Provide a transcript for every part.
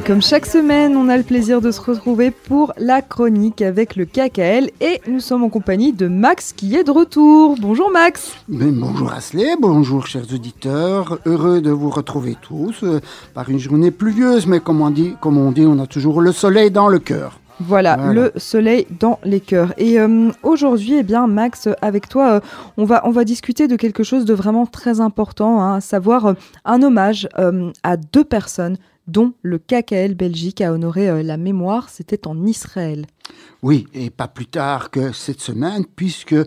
Et comme chaque semaine, on a le plaisir de se retrouver pour la chronique avec le KKL et nous sommes en compagnie de Max qui est de retour. Bonjour Max. bonjour Asley, bonjour chers auditeurs. Heureux de vous retrouver tous euh, par une journée pluvieuse, mais comme on dit, comme on dit, on a toujours le soleil dans le cœur. Voilà, le soleil dans les cœurs. Et euh, aujourd'hui, eh bien, Max, avec toi, euh, on, va, on va discuter de quelque chose de vraiment très important, hein, à savoir un hommage à deux personnes dont le KKL Belgique a honoré euh, la mémoire. C'était en Israël. Oui, et pas plus tard que cette semaine, puisque, euh,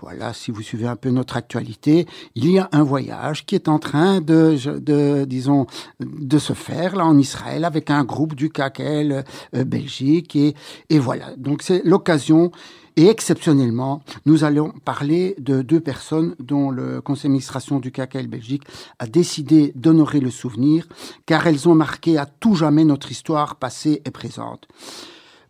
voilà, si vous suivez un peu notre actualité, il y a un voyage qui est en train de, disons, de se faire là en Israël avec un groupe du KKL euh, Belgique. Et voilà, donc c'est l'occasion et exceptionnellement, nous allons parler de deux personnes dont le conseil d'administration du KKL Belgique a décidé d'honorer le souvenir, car elles ont marqué à tout jamais notre histoire passée et présente.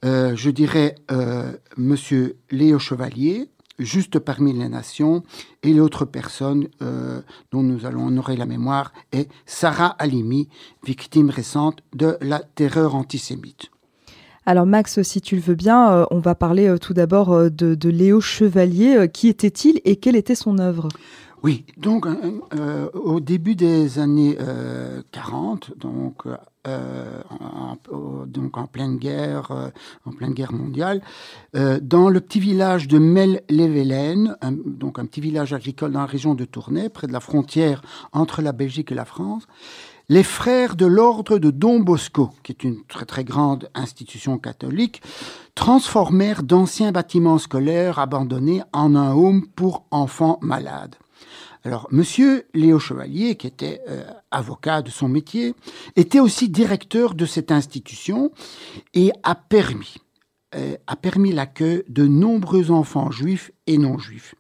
Euh, je dirais euh, Monsieur Léo Chevalier, juste parmi les nations, et l'autre personne euh, dont nous allons honorer la mémoire est Sarah Halimi, victime récente de la terreur antisémite. Alors Max, si tu le veux bien, euh, on va parler euh, tout d'abord euh, de, Léo Chevalier. qui était-il et quelle était son œuvre? Oui, donc au début des années 40, donc, en, pleine guerre, en pleine guerre mondiale, dans le petit village de Mel-Levelen, donc un petit village agricole dans la région de Tournai, près de la frontière entre la Belgique et la France, les frères de l'ordre de Don Bosco, qui est une très très grande institution catholique, transformèrent d'anciens bâtiments scolaires abandonnés en un home pour enfants malades. Alors, Monsieur Léo Chevalier, qui était euh, avocat de son métier, était aussi directeur de cette institution et a permis, euh, a permis l'accueil de nombreux enfants juifs et non juifs.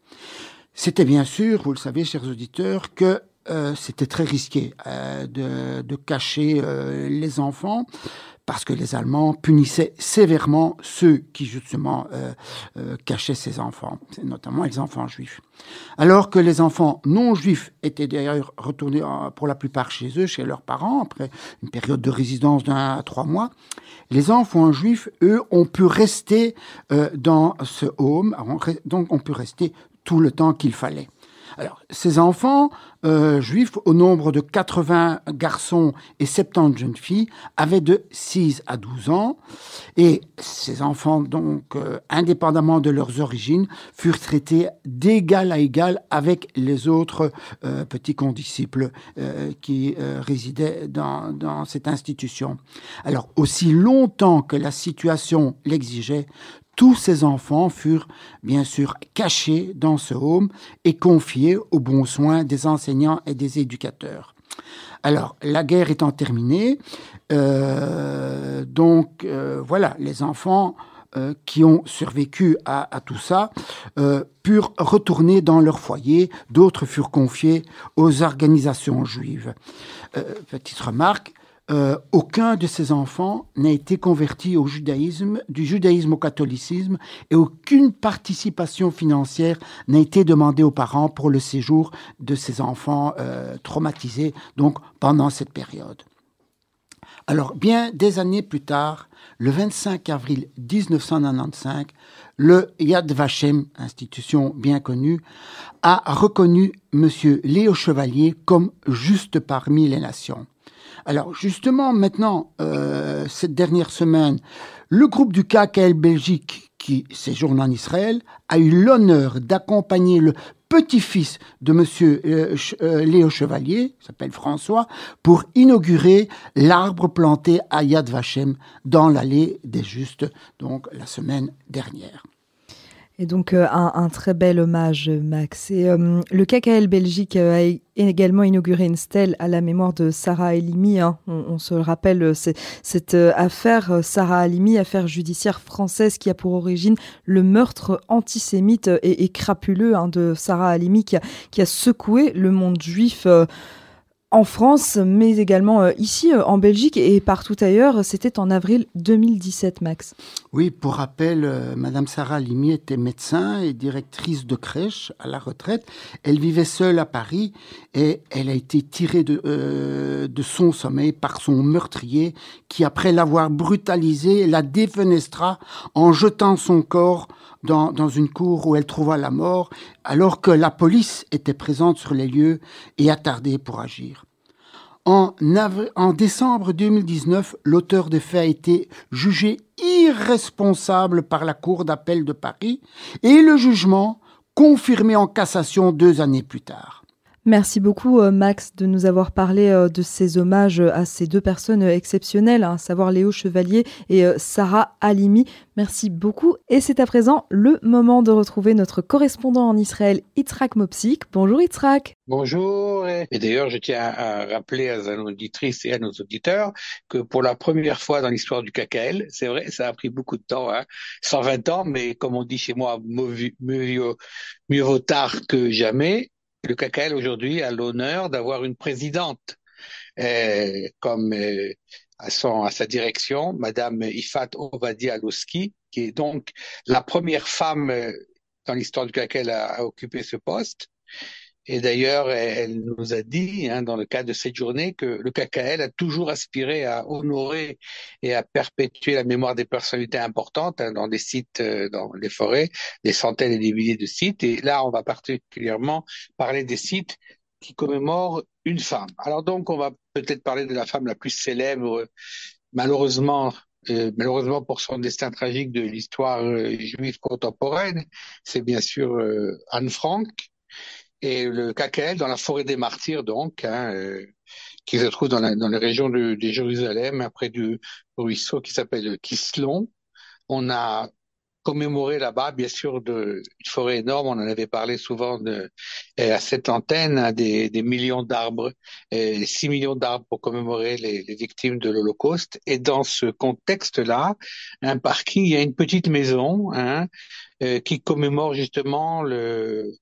C'était bien sûr, vous le savez, chers auditeurs, que euh, c'était très risqué euh, de, cacher euh, les enfants parce que les Allemands punissaient sévèrement ceux qui justement cachaient ces enfants, notamment les enfants juifs. Alors que les enfants non juifs étaient d'ailleurs retournés pour la plupart chez eux, chez leurs parents, après une période de résidence d'un à trois mois, les enfants juifs, eux, ont pu rester dans ce home, donc ont pu rester tout le temps qu'il fallait. Alors, ces enfants euh, juifs, au nombre de 80 garçons et 70 jeunes filles, avaient de 6 à 12 ans. Et ces enfants, donc, euh, indépendamment de leurs origines, furent traités d'égal à égal avec les autres euh, petits condisciples qui résidaient dans, dans cette institution. Alors, aussi longtemps que la situation l'exigeait, tous ces enfants furent bien sûr cachés dans ce home et confiés aux bons soins des enseignants et des éducateurs. Alors, la guerre étant terminée, euh, donc euh, voilà, les enfants euh, qui ont survécu à, tout ça purent retourner dans leur foyer, d'autres furent confiés aux organisations juives. petite remarque, euh, aucun de ces enfants n'a été converti au judaïsme, du judaïsme au catholicisme, et aucune participation financière n'a été demandée aux parents pour le séjour de ces enfants euh, traumatisés, donc pendant cette période. Alors, bien des années plus tard, le 25 avril 1995, le Yad Vashem, institution bien connue, a reconnu M. Léo Chevalier comme juste parmi les nations. Alors justement, maintenant, euh, cette dernière semaine, le groupe du KKL Belgique, qui séjourne en Israël, a eu l'honneur d'accompagner le petit-fils de M. Euh, euh, Léo Chevalier, s'appelle François, pour inaugurer l'arbre planté à Yad Vashem dans l'allée des Justes, donc la semaine dernière. Et donc euh, un, très bel hommage, Max. Et euh, le KKL Belgique a également inauguré une stèle à la mémoire de Sarah Halimi. Hein. On, se rappelle cette euh, affaire Sarah Halimi, affaire judiciaire française qui a pour origine le meurtre antisémite et, crapuleux hein, de Sarah Halimi qui a, secoué le monde juif en France, mais également euh, ici euh, en Belgique et partout ailleurs. C'était en avril 2017, Max. Oui, pour rappel, euh, Madame Sarah Limi était médecin et directrice de crèche à la retraite. Elle vivait seule à Paris et elle a été tirée de, son sommeil par son meurtrier qui, après l'avoir brutalisée, la défenestra en jetant son corps dans, dans, une cour où elle trouva la mort, alors que la police était présente sur les lieux et attardée pour agir. En, en décembre 2019, l'auteur des faits a été jugé irresponsable par la Cour d'appel de Paris et le jugement confirmé en cassation deux années plus tard. Merci beaucoup euh, Max de nous avoir parlé euh, de ces hommages à ces deux personnes exceptionnelles, hein, à savoir Léo Chevalier et euh, Sarah Halimi. Merci beaucoup et c'est à présent le moment de retrouver notre correspondant en Israël, Yitzhak Mopsik. Bonjour Yitzhak. Bonjour et d'ailleurs je tiens à rappeler à nos auditrices et à nos auditeurs que pour la première fois dans l'histoire du KKL, c'est vrai ça a pris beaucoup de temps, hein, 120 ans, mais comme on dit chez moi, mieux, mieux vaut tard que jamais le KKL aujourd'hui a l'honneur d'avoir une présidente comme euh, à, son, à sa direction, Madame Ifat Ovadia Alowski, qui est donc la première femme euh, dans l'histoire du KKL à, à occuper ce poste. Et d'ailleurs, elle nous a dit, hein, dans le cadre de cette journée, que le KKL a toujours aspiré à honorer et à perpétuer la mémoire des personnalités importantes hein, dans des sites, euh, dans les forêts, des centaines et des milliers de sites. Et là, on va particulièrement parler des sites qui commémorent une femme. Alors donc, on va peut-être parler de la femme la plus célèbre, malheureusement, euh, malheureusement pour son destin tragique de l'histoire euh, juive contemporaine, c'est bien sûr Anne Frank et le KKL dans la forêt des martyrs, donc, hein, euh, qui se trouve dans, la, dans les régions de, de Jérusalem, près du ruisseau qui s'appelle Kislon. On a commémoré là-bas, bien sûr, de, une forêt énorme. On en avait parlé souvent de, à cette antenne, hein, des, des, millions d'arbres, 6 millions d'arbres pour commémorer les, les victimes de l'Holocauste. Et dans ce contexte-là, un parking, il y a une petite maison hein, euh, qui commémore justement le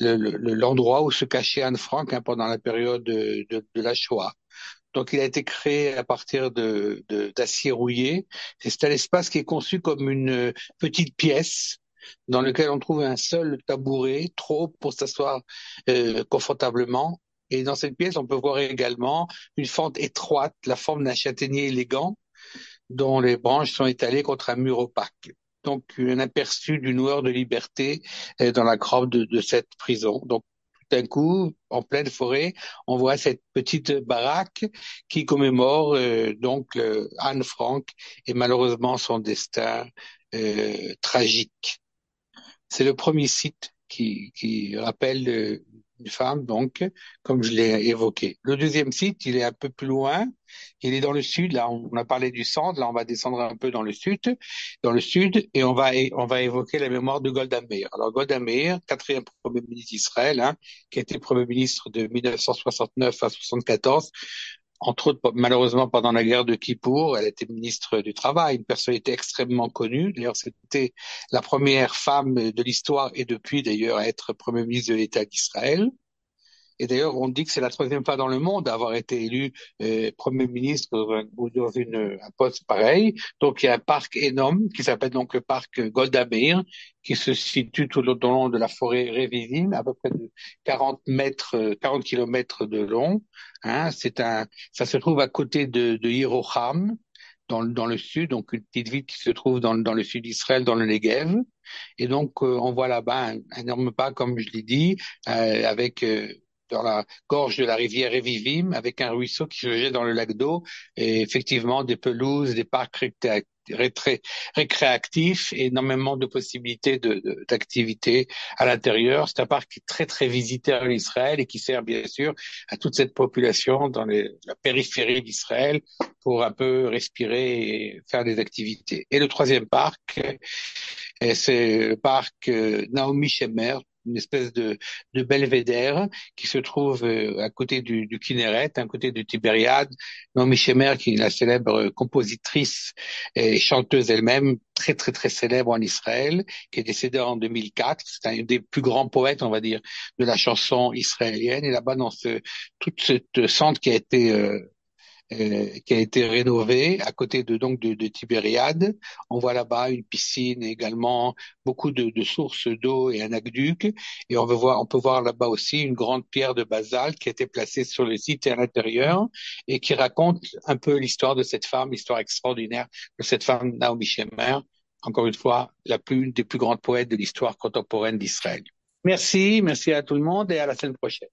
l'endroit où se cachait Anne Frank hein, pendant la période de, de, de, la Shoah. Donc, il a été créé à partir de d'acier rouillé. C'est un espace qui est conçu comme une petite pièce dans lequel on trouve un seul tabouret, trop pour s'asseoir euh, confortablement. Et dans cette pièce, on peut voir également une fente étroite, la forme d'un châtaignier élégant, dont les branches sont étalées contre un mur opaque donc un aperçu d'une heure de liberté euh, dans la grotte de, cette prison. Donc tout d'un coup, en pleine forêt, on voit cette petite baraque qui commémore euh, donc Anne Frank et malheureusement son destin euh, tragique. C'est le premier site qui, qui rappelle une femme, donc, comme je l'ai évoqué. Le deuxième site, il est un peu plus loin. Il est dans le sud. Là, on a parlé du centre. Là, on va descendre un peu dans le sud, dans le sud, et on va on va évoquer la mémoire de Golda Meir. Alors, Golda Meir, quatrième premier ministre d'Israël, hein, qui a été premier ministre de 1969 à 74, entre autres, malheureusement, pendant la guerre de Kippour, elle était ministre du Travail, une personnalité extrêmement connue. D'ailleurs, c'était la première femme de l'histoire et depuis, d'ailleurs, à être Premier ministre de l'État d'Israël. Et d'ailleurs, on dit que c'est la troisième fois dans le monde à avoir été élu euh, Premier ministre ou dans, une, un poste pareil. Donc, il y a un parc énorme qui s'appelle donc le parc Golda Meir, qui se situe tout le long de la forêt Révisine, à peu près de 40 mètres, 40 kilomètres de long. Hein, ça se trouve à côté de, de dans, le sud, donc une petite ville qui se trouve dans, le sud d'Israël, dans le Negev. Et donc, euh, on voit là-bas un, énorme pas, comme je l'ai dit, euh, avec euh, dans la gorge de la rivière Evivim, avec un ruisseau qui se jette dans le lac d'eau, et effectivement des pelouses, des parcs récréatifs énormément de possibilités d'activités à l'intérieur. C'est un parc qui est très très visité en Israël et qui sert bien sûr à toute cette population dans la périphérie d'Israël pour un peu respirer et faire des activités. Et le troisième parc, c'est le parc euh, Naomi Shemer, une espèce de, de belvédère qui se trouve euh, à côté du, du Kinneret, à côté du Tibériade. Naomi Shemer, qui est la célèbre compositrice et chanteuse elle-même, très très très célèbre en Israël, qui est décédée en 2004. C'est un des plus grands poètes, on va dire, de la chanson israélienne. Et là-bas, dans ce toute cette centre qui a été euh, qui a été rénové à côté de donc de, de Tibériade. On voit là-bas une piscine également, beaucoup de, de sources d'eau et un aqueduc. Et on veut voir, on peut voir là-bas aussi une grande pierre de basalte qui a été placée sur le site et à l'intérieur et qui raconte un peu l'histoire de cette femme, l'histoire extraordinaire de cette femme Naomi Shemer. Encore une fois, la plus, une des plus grandes poètes de l'histoire contemporaine d'Israël. Merci, merci à tout le monde et à la semaine prochaine.